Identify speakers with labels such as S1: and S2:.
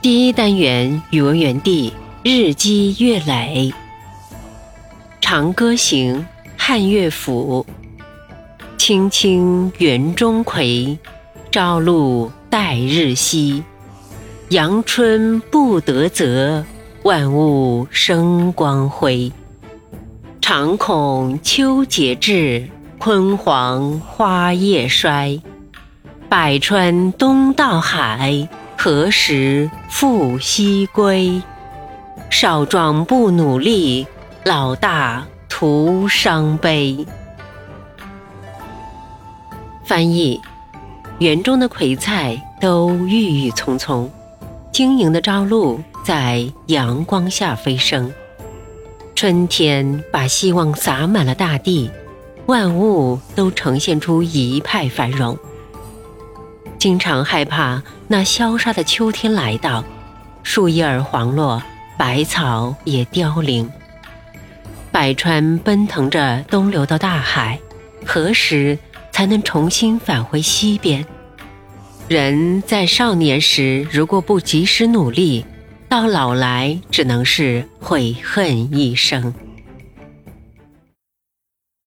S1: 第一单元语文园地日积月累，《长歌行》汉乐府。青青园中葵，朝露待日晞。阳春布德泽，万物生光辉。常恐秋节至，焜黄花叶衰。百川东到海，何时复西归？少壮不努力，老大徒伤悲。翻译：园中的葵菜都郁郁葱葱。晶莹的朝露在阳光下飞升，春天把希望洒满了大地，万物都呈现出一派繁荣。经常害怕那萧杀的秋天来到，树叶儿黄落，百草也凋零。百川奔腾着东流到大海，何时才能重新返回西边？人在少年时如果不及时努力，到老来只能是悔恨一生。